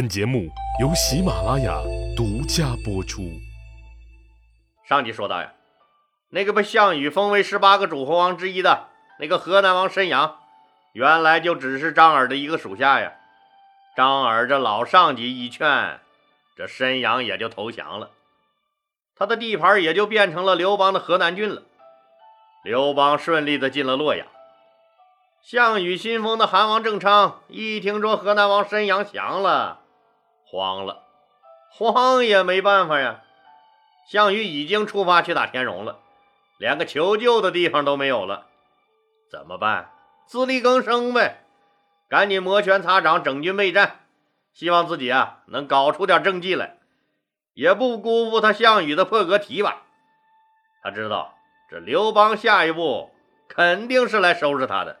本节目由喜马拉雅独家播出。上集说到呀，那个被项羽封为十八个诸侯王之一的那个河南王申阳，原来就只是张耳的一个属下呀。张耳这老上级一劝，这申阳也就投降了，他的地盘也就变成了刘邦的河南郡了。刘邦顺利的进了洛阳。项羽新封的韩王郑昌一听说河南王申阳降了。慌了，慌也没办法呀。项羽已经出发去打田荣了，连个求救的地方都没有了，怎么办？自力更生呗，赶紧摩拳擦掌，整军备战，希望自己啊能搞出点政绩来，也不辜负他项羽的破格提拔。他知道这刘邦下一步肯定是来收拾他的，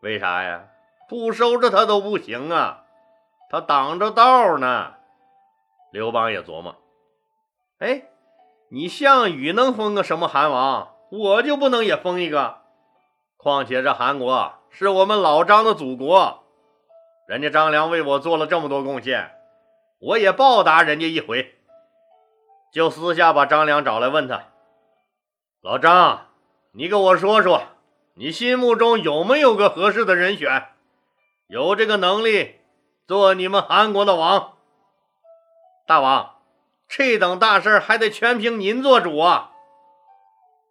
为啥呀？不收拾他都不行啊。他挡着道呢，刘邦也琢磨：哎，你项羽能封个什么韩王，我就不能也封一个？况且这韩国是我们老张的祖国，人家张良为我做了这么多贡献，我也报答人家一回。就私下把张良找来，问他：“老张，你给我说说，你心目中有没有个合适的人选？有这个能力？”做你们韩国的王，大王，这等大事还得全凭您做主啊！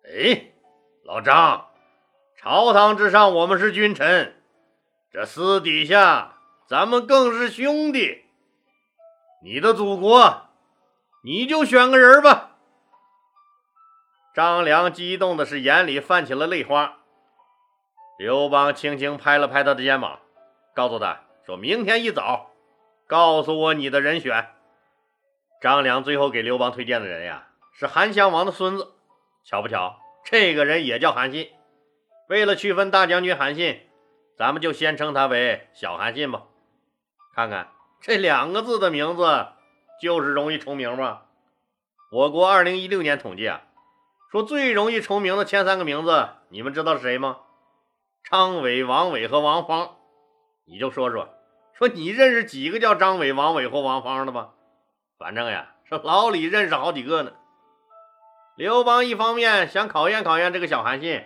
哎，老张，朝堂之上我们是君臣，这私底下咱们更是兄弟。你的祖国，你就选个人吧。张良激动的是眼里泛起了泪花。刘邦轻轻拍了拍他的肩膀，告诉他。说明天一早，告诉我你的人选。张良最后给刘邦推荐的人呀，是韩襄王的孙子。巧不巧，这个人也叫韩信。为了区分大将军韩信，咱们就先称他为小韩信吧。看看这两个字的名字，就是容易重名吗？我国二零一六年统计啊，说最容易重名的前三个名字，你们知道是谁吗？张伟、王伟和王芳。你就说说，说你认识几个叫张伟、王伟或王芳的吧？反正呀，说老李认识好几个呢。刘邦一方面想考验考验这个小韩信，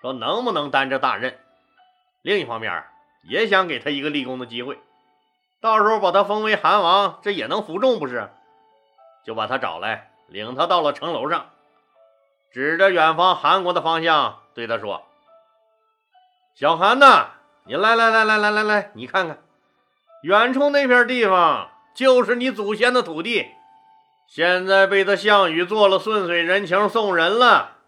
说能不能担这大任；另一方面也想给他一个立功的机会，到时候把他封为韩王，这也能服众不是？就把他找来，领他到了城楼上，指着远方韩国的方向对他说：“小韩呐。”你来来来来来来来，你看看，远处那片地方就是你祖先的土地，现在被他项羽做了顺水人情送人了。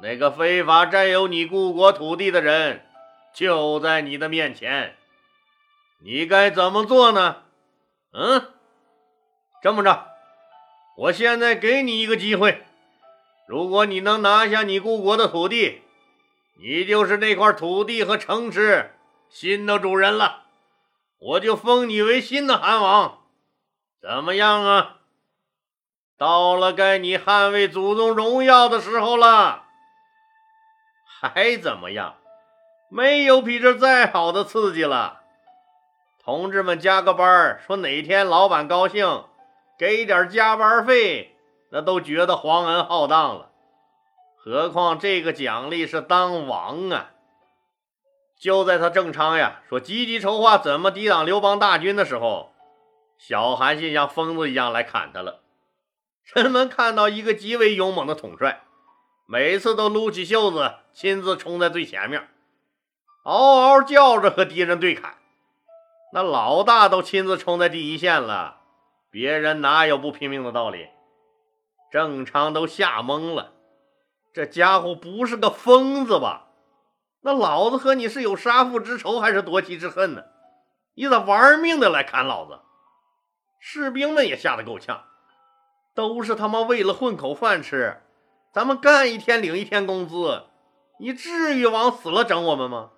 那个非法占有你故国土地的人就在你的面前，你该怎么做呢？嗯，这么着，我现在给你一个机会，如果你能拿下你故国的土地，你就是那块土地和城池。新的主人了，我就封你为新的韩王，怎么样啊？到了该你捍卫祖宗荣耀的时候了，还怎么样？没有比这再好的刺激了。同志们加个班说哪天老板高兴，给点加班费，那都觉得皇恩浩荡了。何况这个奖励是当王啊！就在他郑昌呀说积极筹划怎么抵挡刘邦大军的时候，小韩信像疯子一样来砍他了。人们看到一个极为勇猛的统帅，每次都撸起袖子，亲自冲在最前面，嗷嗷叫着和敌人对砍。那老大都亲自冲在第一线了，别人哪有不拼命的道理？郑昌都吓懵了，这家伙不是个疯子吧？那老子和你是有杀父之仇还是夺妻之恨呢？你咋玩命的来砍老子？士兵们也吓得够呛，都是他妈为了混口饭吃，咱们干一天领一天工资，你至于往死了整我们吗？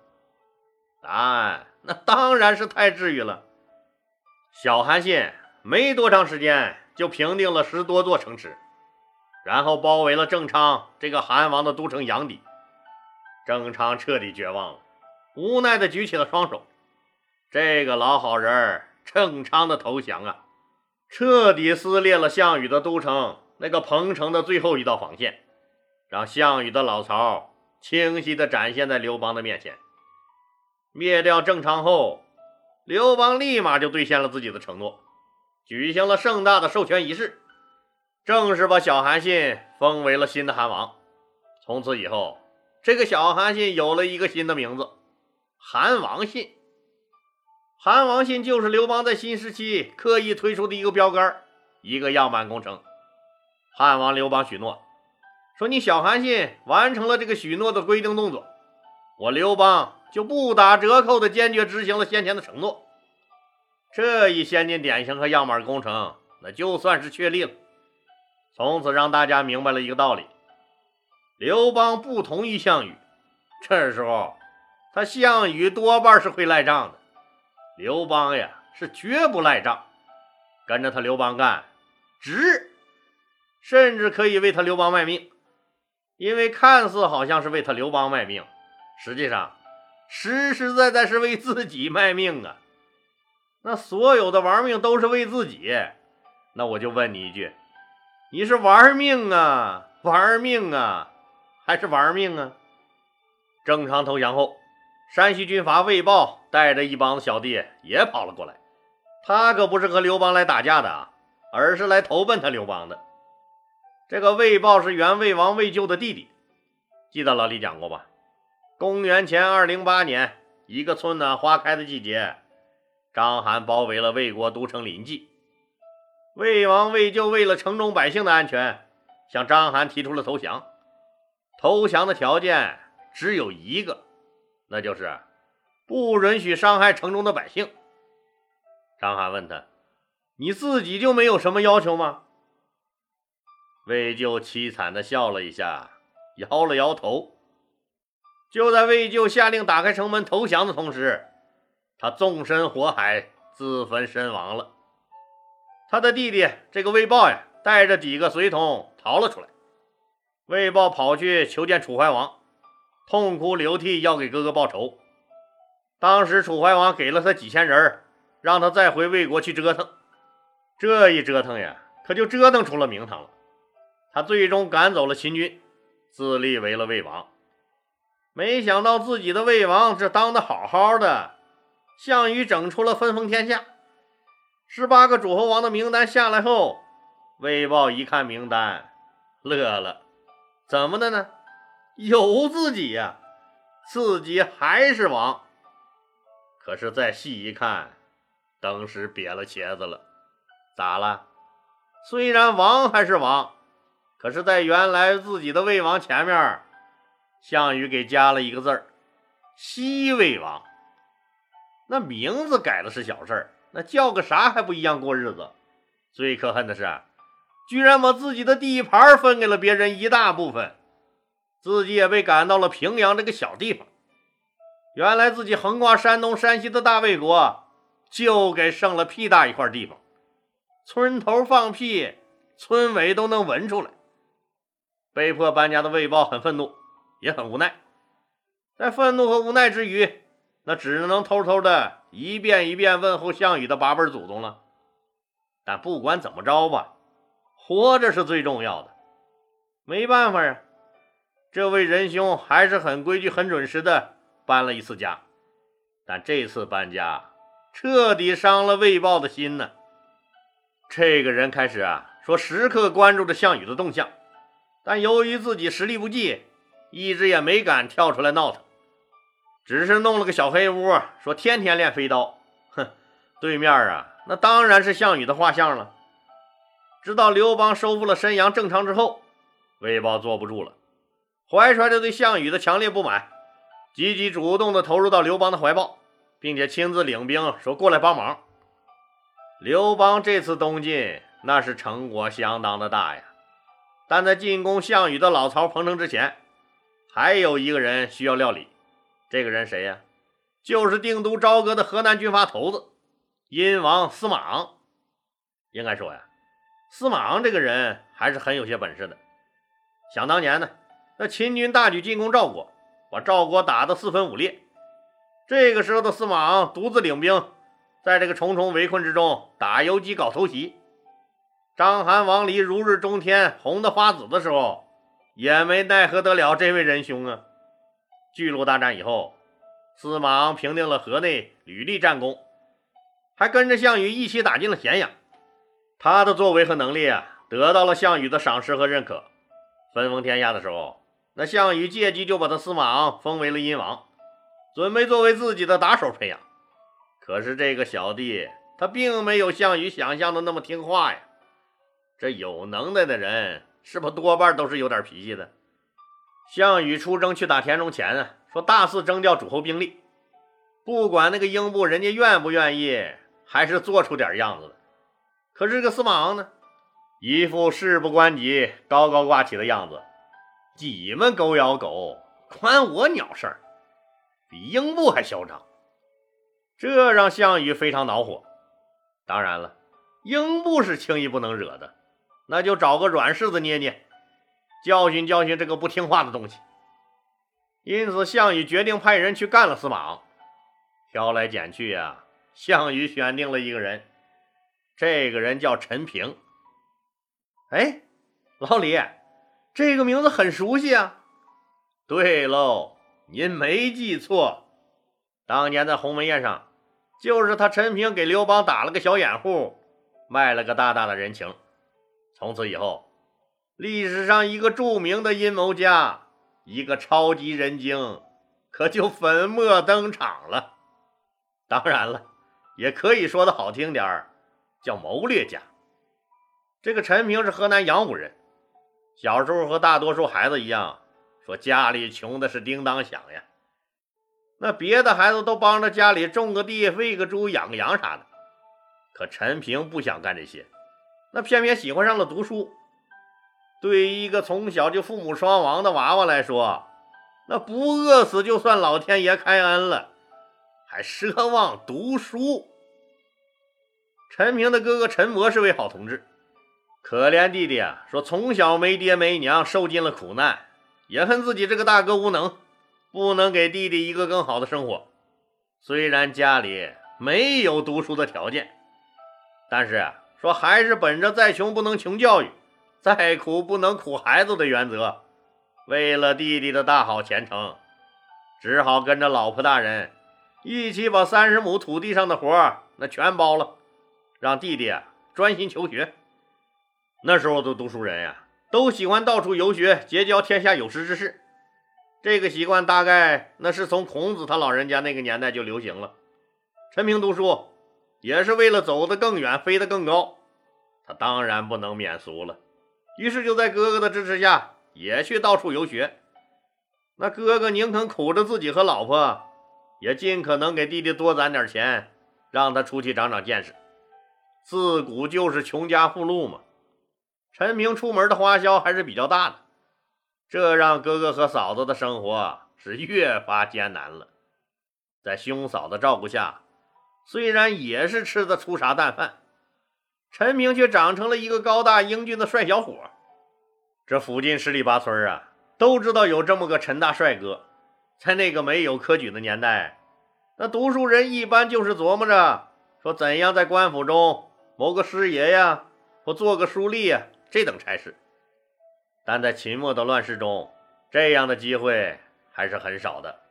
答案那当然是太至于了。小韩信没多长时间就平定了十多座城池，然后包围了郑昌这个韩王的都城阳底。郑昌彻底绝望了，无奈的举起了双手。这个老好人儿郑昌的投降啊，彻底撕裂了项羽的都城那个彭城的最后一道防线，让项羽的老巢清晰地展现在刘邦的面前。灭掉郑昌后，刘邦立马就兑现了自己的承诺，举行了盛大的授权仪式，正式把小韩信封为了新的韩王。从此以后，这个小韩信有了一个新的名字——韩王信。韩王信就是刘邦在新时期刻意推出的一个标杆，一个样板工程。汉王刘邦许诺说：“你小韩信完成了这个许诺的规定动作，我刘邦就不打折扣的坚决执行了先前的承诺。”这一先进典型和样板工程，那就算是确立了。从此让大家明白了一个道理：刘邦不同意项羽，这时候他项羽多半是会赖账的。刘邦呀，是绝不赖账，跟着他刘邦干，值，甚至可以为他刘邦卖命。因为看似好像是为他刘邦卖命，实际上实实在在是为自己卖命啊！那所有的玩命都是为自己，那我就问你一句：你是玩命啊，玩命啊，还是玩命啊？郑昌投降后。山西军阀魏豹带着一帮子小弟也跑了过来，他可不是和刘邦来打架的啊，而是来投奔他刘邦的。这个魏豹是原魏王魏咎的弟弟，记得老李讲过吧？公元前二零八年，一个春暖花开的季节，章邯包围了魏国都城临济，魏王魏咎为了城中百姓的安全，向章邯提出了投降。投降的条件只有一个。那就是不允许伤害城中的百姓。张邯问他：“你自己就没有什么要求吗？”魏咎凄惨的笑了一下，摇了摇头。就在魏咎下令打开城门投降的同时，他纵身火海，自焚身亡了。他的弟弟这个魏豹呀，带着几个随从逃了出来。魏豹跑去求见楚怀王。痛哭流涕，要给哥哥报仇。当时楚怀王给了他几千人，让他再回魏国去折腾。这一折腾呀，可就折腾出了名堂了。他最终赶走了秦军，自立为了魏王。没想到自己的魏王这当的好好的，项羽整出了分封天下。十八个诸侯王的名单下来后，魏豹一看名单，乐了。怎么的呢？有自己呀，自己还是王。可是再细一看，当时瘪了茄子了。咋了？虽然王还是王，可是，在原来自己的魏王前面，项羽给加了一个字儿——西魏王。那名字改的是小事儿，那叫个啥还不一样过日子？最可恨的是，居然把自己的地盘分给了别人一大部分。自己也被赶到了平阳这个小地方。原来自己横跨山东、山西的大魏国，就给剩了屁大一块地方。村头放屁，村委都能闻出来。被迫搬家的魏豹很愤怒，也很无奈。在愤怒和无奈之余，那只能偷偷的一遍一遍问候项羽的八辈祖宗了。但不管怎么着吧，活着是最重要的。没办法呀。这位仁兄还是很规矩、很准时的搬了一次家，但这次搬家彻底伤了魏豹的心呢。这个人开始啊说时刻关注着项羽的动向，但由于自己实力不济，一直也没敢跳出来闹腾，只是弄了个小黑屋，说天天练飞刀。哼，对面啊，那当然是项羽的画像了。直到刘邦收复了申阳、郑昌之后，魏豹坐不住了。怀揣着对项羽的强烈不满，积极主动地投入到刘邦的怀抱，并且亲自领兵说过来帮忙。刘邦这次东进，那是成果相当的大呀。但在进攻项羽的老巢彭城之前，还有一个人需要料理。这个人谁呀？就是定都朝歌的河南军阀头子殷王司马昂。应该说呀，司马昂这个人还是很有些本事的。想当年呢。那秦军大举进攻赵国，把赵国打得四分五裂。这个时候的司马昂独自领兵，在这个重重围困之中打游击搞偷袭。章邯王离如日中天、红得发紫的时候，也没奈何得了这位仁兄啊。巨鹿大战以后，司马昂平定了河内，屡立战功，还跟着项羽一起打进了咸阳。他的作为和能力啊，得到了项羽的赏识和认可。分封天下的时候，那项羽借机就把他司马昂封为了殷王，准备作为自己的打手培养。可是这个小弟，他并没有项羽想象的那么听话呀。这有能耐的人，是不多半都是有点脾气的？项羽出征去打田中前啊，说大肆征调诸侯兵力，不管那个英布人家愿不愿意，还是做出点样子的。可是这个司马昂呢，一副事不关己、高高挂起的样子，你们狗咬狗，关我鸟事儿，比英布还嚣张，这让项羽非常恼火。当然了，英布是轻易不能惹的，那就找个软柿子捏捏。教训教训这个不听话的东西，因此项羽决定派人去干了司马昂。挑来拣去呀，项羽选定了一个人，这个人叫陈平。哎，老李，这个名字很熟悉啊。对喽，您没记错，当年在鸿门宴上，就是他陈平给刘邦打了个小掩护，卖了个大大的人情。从此以后。历史上一个著名的阴谋家，一个超级人精，可就粉墨登场了。当然了，也可以说的好听点儿，叫谋略家。这个陈平是河南阳武人，小时候和大多数孩子一样，说家里穷的是叮当响呀。那别的孩子都帮着家里种个地、喂个猪、养个羊啥的，可陈平不想干这些，那偏偏喜欢上了读书。对于一个从小就父母双亡的娃娃来说，那不饿死就算老天爷开恩了，还奢望读书。陈平的哥哥陈伯是位好同志，可怜弟弟啊，说从小没爹没娘，受尽了苦难，也恨自己这个大哥无能，不能给弟弟一个更好的生活。虽然家里没有读书的条件，但是说还是本着再穷不能穷教育。再苦不能苦孩子的原则，为了弟弟的大好前程，只好跟着老婆大人一起把三十亩土地上的活那全包了，让弟弟专心求学。那时候的读书人呀，都喜欢到处游学，结交天下有识之士。这个习惯大概那是从孔子他老人家那个年代就流行了。陈平读书也是为了走得更远，飞得更高，他当然不能免俗了。于是就在哥哥的支持下，也去到处游学。那哥哥宁肯苦着自己和老婆，也尽可能给弟弟多攒点钱，让他出去长长见识。自古就是穷家富路嘛。陈平出门的花销还是比较大的，这让哥哥和嫂子的生活是越发艰难了。在兄嫂的照顾下，虽然也是吃的粗茶淡饭。陈平却长成了一个高大英俊的帅小伙。这附近十里八村啊，都知道有这么个陈大帅哥。在那个没有科举的年代，那读书人一般就是琢磨着说怎样在官府中谋个师爷呀，或做个书吏呀这等差事。但在秦末的乱世中，这样的机会还是很少的。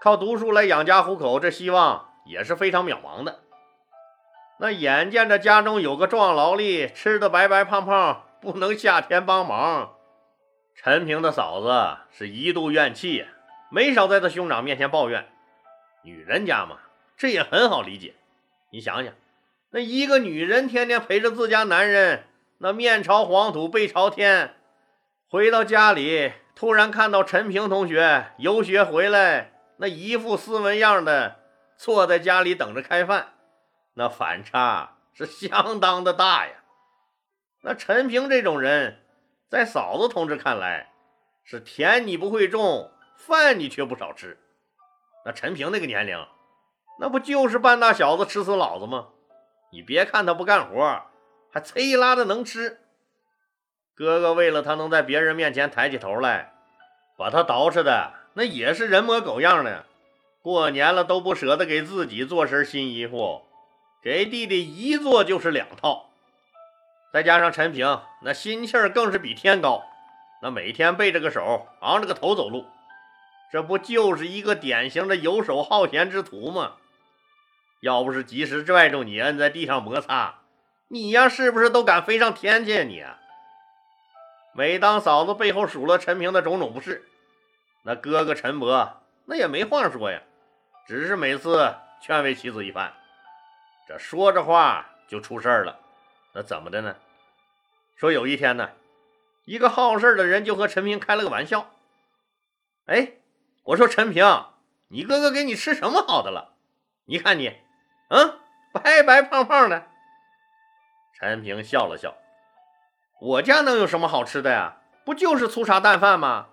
靠读书来养家糊口，这希望也是非常渺茫的。那眼见着家中有个壮劳力，吃的白白胖胖，不能下田帮忙，陈平的嫂子是一度怨气，没少在他兄长面前抱怨。女人家嘛，这也很好理解。你想想，那一个女人天天陪着自家男人，那面朝黄土背朝天，回到家里，突然看到陈平同学游学回来，那一副斯文样的，坐在家里等着开饭。那反差是相当的大呀！那陈平这种人，在嫂子同志看来，是田你不会种，饭你却不少吃。那陈平那个年龄，那不就是半大小子吃死老子吗？你别看他不干活，还呲拉的能吃。哥哥为了他能在别人面前抬起头来，把他捯饬的那也是人模狗样的。过年了都不舍得给自己做身新衣服。给弟弟一做就是两套。再加上陈平那心气儿更是比天高，那每天背着个手，昂着个头走路，这不就是一个典型的游手好闲之徒吗？要不是及时拽住你，摁在地上摩擦，你呀是不是都敢飞上天去？你啊！每当嫂子背后数落陈平的种种不是，那哥哥陈伯那也没话说呀，只是每次劝慰妻子一番，这说着话就出事儿了。那怎么的呢？说有一天呢，一个好事的人就和陈平开了个玩笑。哎，我说陈平，你哥哥给你吃什么好的了？你看你，嗯，白白胖胖的。陈平笑了笑。我家能有什么好吃的呀？不就是粗茶淡饭吗？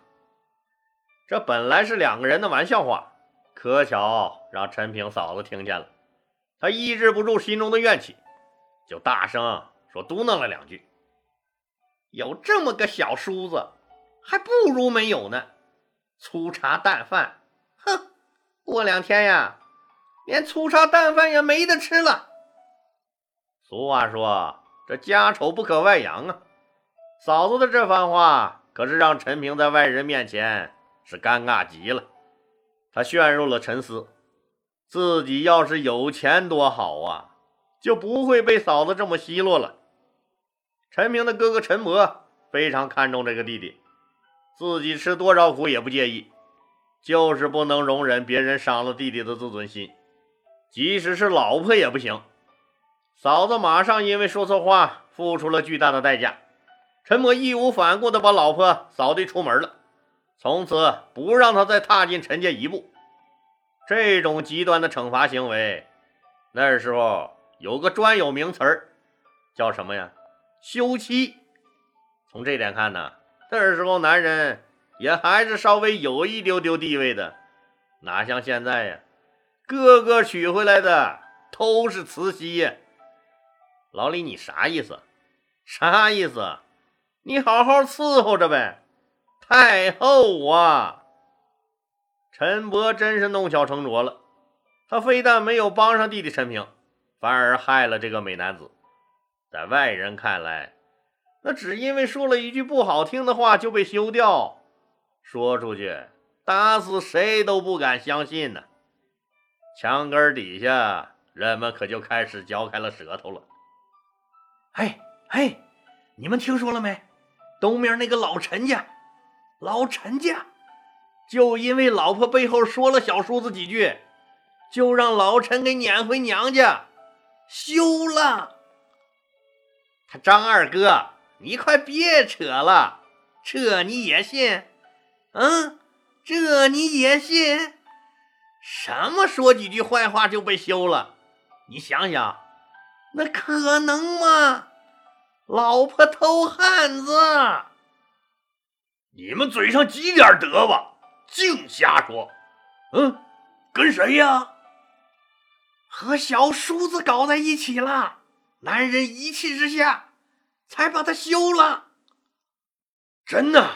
这本来是两个人的玩笑话，可巧让陈平嫂子听见了，她抑制不住心中的怨气，就大声说嘟囔了两句：“有这么个小叔子，还不如没有呢。粗茶淡饭，哼，过两天呀，连粗茶淡饭也没得吃了。”俗话说：“这家丑不可外扬啊。”嫂子的这番话可是让陈平在外人面前是尴尬极了，他陷入了沉思。自己要是有钱多好啊，就不会被嫂子这么奚落了。陈平的哥哥陈伯非常看重这个弟弟，自己吃多少苦也不介意，就是不能容忍别人伤了弟弟的自尊心，即使是老婆也不行。嫂子马上因为说错话付出了巨大的代价。陈默义无反顾地把老婆扫地出门了，从此不让他再踏进陈家一步。这种极端的惩罚行为，那时候有个专有名词儿，叫什么呀？休妻。从这点看呢，那时候男人也还是稍微有一丢丢地位的，哪像现在呀，个个娶回来的都是慈禧。老李，你啥意思？啥意思？你好好伺候着呗，太后啊！陈伯真是弄巧成拙了，他非但没有帮上弟弟陈平，反而害了这个美男子。在外人看来，那只因为说了一句不好听的话就被休掉，说出去打死谁都不敢相信呢。墙根底下，人们可就开始嚼开了舌头了。嘿，嘿，你们听说了没？东面那个老陈家，老陈家就因为老婆背后说了小叔子几句，就让老陈给撵回娘家休了。他张二哥，你快别扯了，这你也信？嗯，这你也信？什么说几句坏话就被休了？你想想，那可能吗？老婆偷汉子，你们嘴上积点德吧，净瞎说。嗯，跟谁呀？和小叔子搞在一起了。男人一气之下才把他休了。真的？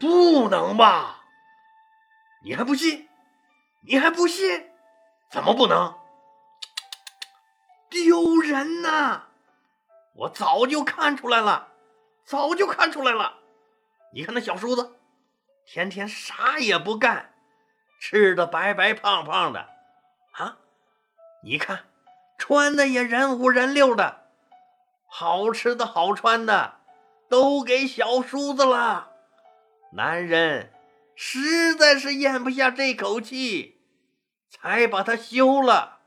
不能吧？你还不信？你还不信？怎么不能？丢人呐！我早就看出来了，早就看出来了。你看那小叔子，天天啥也不干，吃的白白胖胖的，啊，你看穿的也人五人六的，好吃的好穿的都给小叔子了。男人实在是咽不下这口气，才把他休了，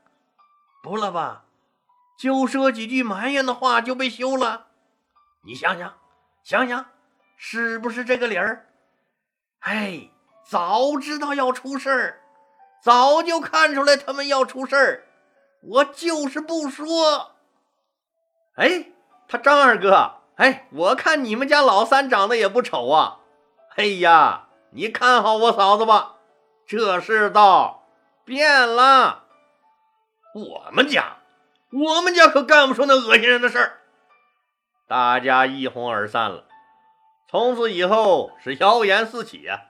不了吧？就说几句埋怨的话就被休了，你想想，想想，是不是这个理儿？哎，早知道要出事儿，早就看出来他们要出事儿，我就是不说。哎，他张二哥，哎，我看你们家老三长得也不丑啊。哎呀，你看好我嫂子吧，这世道变了，我们家。我们家可干不出那恶心人的事儿，大家一哄而散了。从此以后是谣言四起呀，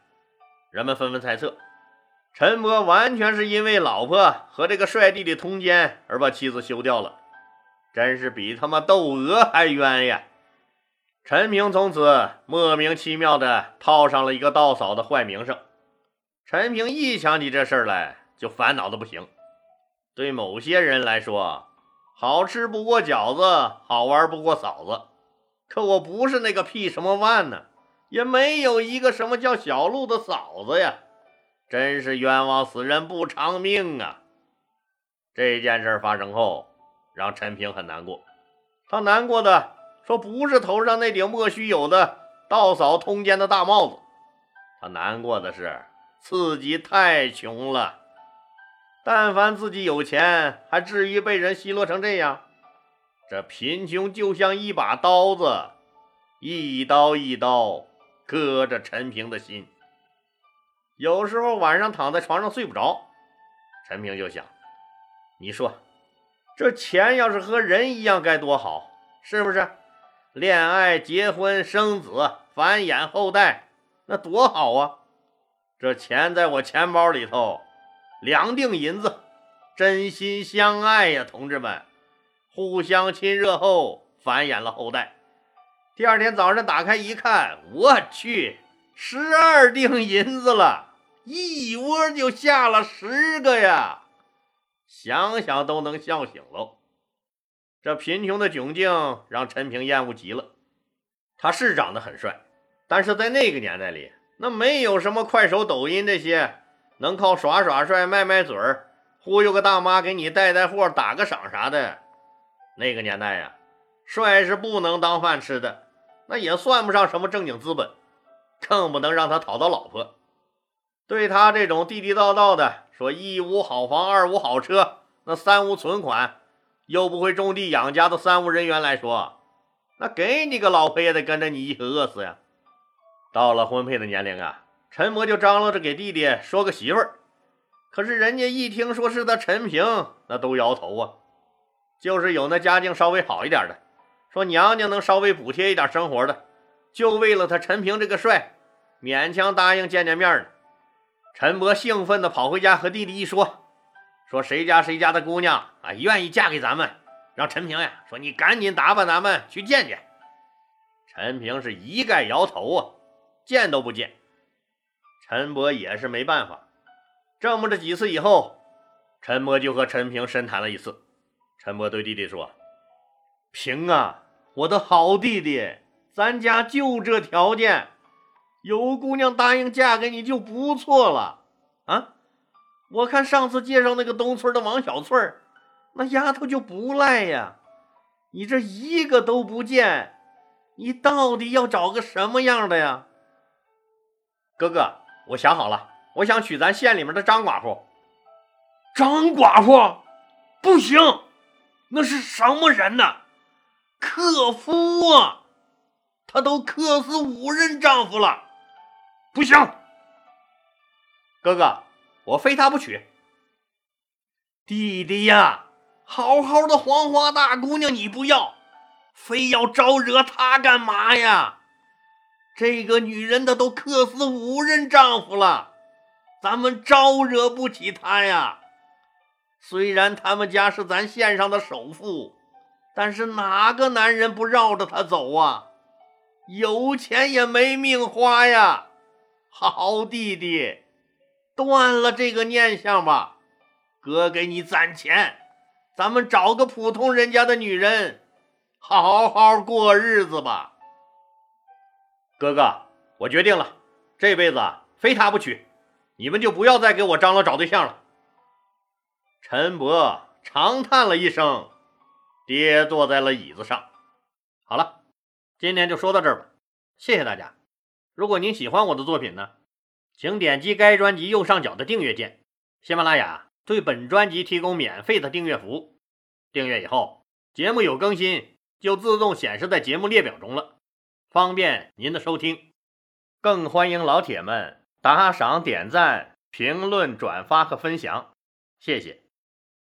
人们纷纷猜测，陈伯完全是因为老婆和这个帅弟弟通奸而把妻子休掉了，真是比他妈窦娥还冤呀！陈平从此莫名其妙的套上了一个道嫂的坏名声。陈平一想起这事儿来，就烦恼的不行。对某些人来说，好吃不过饺子，好玩不过嫂子。可我不是那个屁什么万呢，也没有一个什么叫小鹿的嫂子呀！真是冤枉死人不偿命啊！这件事发生后，让陈平很难过。他难过的说：“不是头上那顶莫须有的盗嫂通奸的大帽子，他难过的是自己太穷了。但凡自己有钱，还至于被人奚落成这样？这贫穷就像一把刀子，一刀一刀割着陈平的心。”有时候晚上躺在床上睡不着，陈平就想：你说，这钱要是和人一样该多好，是不是？恋爱、结婚、生子、繁衍后代，那多好啊！这钱在我钱包里头，两锭银子，真心相爱呀，同志们，互相亲热后繁衍了后代。第二天早上打开一看，我去，十二锭银子了。一窝就下了十个呀，想想都能笑醒喽。这贫穷的窘境让陈平厌恶极了。他是长得很帅，但是在那个年代里，那没有什么快手、抖音这些能靠耍耍帅、卖卖嘴儿、忽悠个大妈给你带带货、打个赏啥的。那个年代呀，帅是不能当饭吃的，那也算不上什么正经资本，更不能让他讨到老婆。对他这种地地道道的说一无好房二无好车，那三无存款，又不会种地养家的三无人员来说，那给你个老婆也得跟着你一起饿死呀！到了婚配的年龄啊，陈伯就张罗着给弟弟说个媳妇儿，可是人家一听说是他陈平，那都摇头啊。就是有那家境稍微好一点的，说娘娘能稍微补贴一点生活的，就为了他陈平这个帅，勉强答应见见面呢。陈伯兴奋地跑回家，和弟弟一说：“说谁家谁家的姑娘啊，愿意嫁给咱们，让陈平呀，说你赶紧打扮咱们去见见。”陈平是一概摇头啊，见都不见。陈伯也是没办法，这么着几次以后，陈伯就和陈平深谈了一次。陈伯对弟弟说：“平啊，我的好弟弟，咱家就这条件。”有姑娘答应嫁给你就不错了啊！我看上次介绍那个东村的王小翠儿，那丫头就不赖呀。你这一个都不见，你到底要找个什么样的呀？哥哥，我想好了，我想娶咱县里面的张寡妇。张寡妇不行，那是什么人呢？克夫啊！她都克死五任丈夫了。不行，哥哥，我非她不娶。弟弟呀，好好的黄花大姑娘你不要，非要招惹她干嘛呀？这个女人的都克死五任丈夫了，咱们招惹不起她呀。虽然他们家是咱县上的首富，但是哪个男人不绕着她走啊？有钱也没命花呀。好弟弟，断了这个念想吧，哥给你攒钱，咱们找个普通人家的女人，好好过日子吧。哥哥，我决定了，这辈子非他不娶，你们就不要再给我张罗找对象了。陈伯长叹了一声，跌坐在了椅子上。好了，今天就说到这儿吧，谢谢大家。如果您喜欢我的作品呢，请点击该专辑右上角的订阅键。喜马拉雅对本专辑提供免费的订阅服务，订阅以后，节目有更新就自动显示在节目列表中了，方便您的收听。更欢迎老铁们打赏、点赞、评论、转发和分享，谢谢。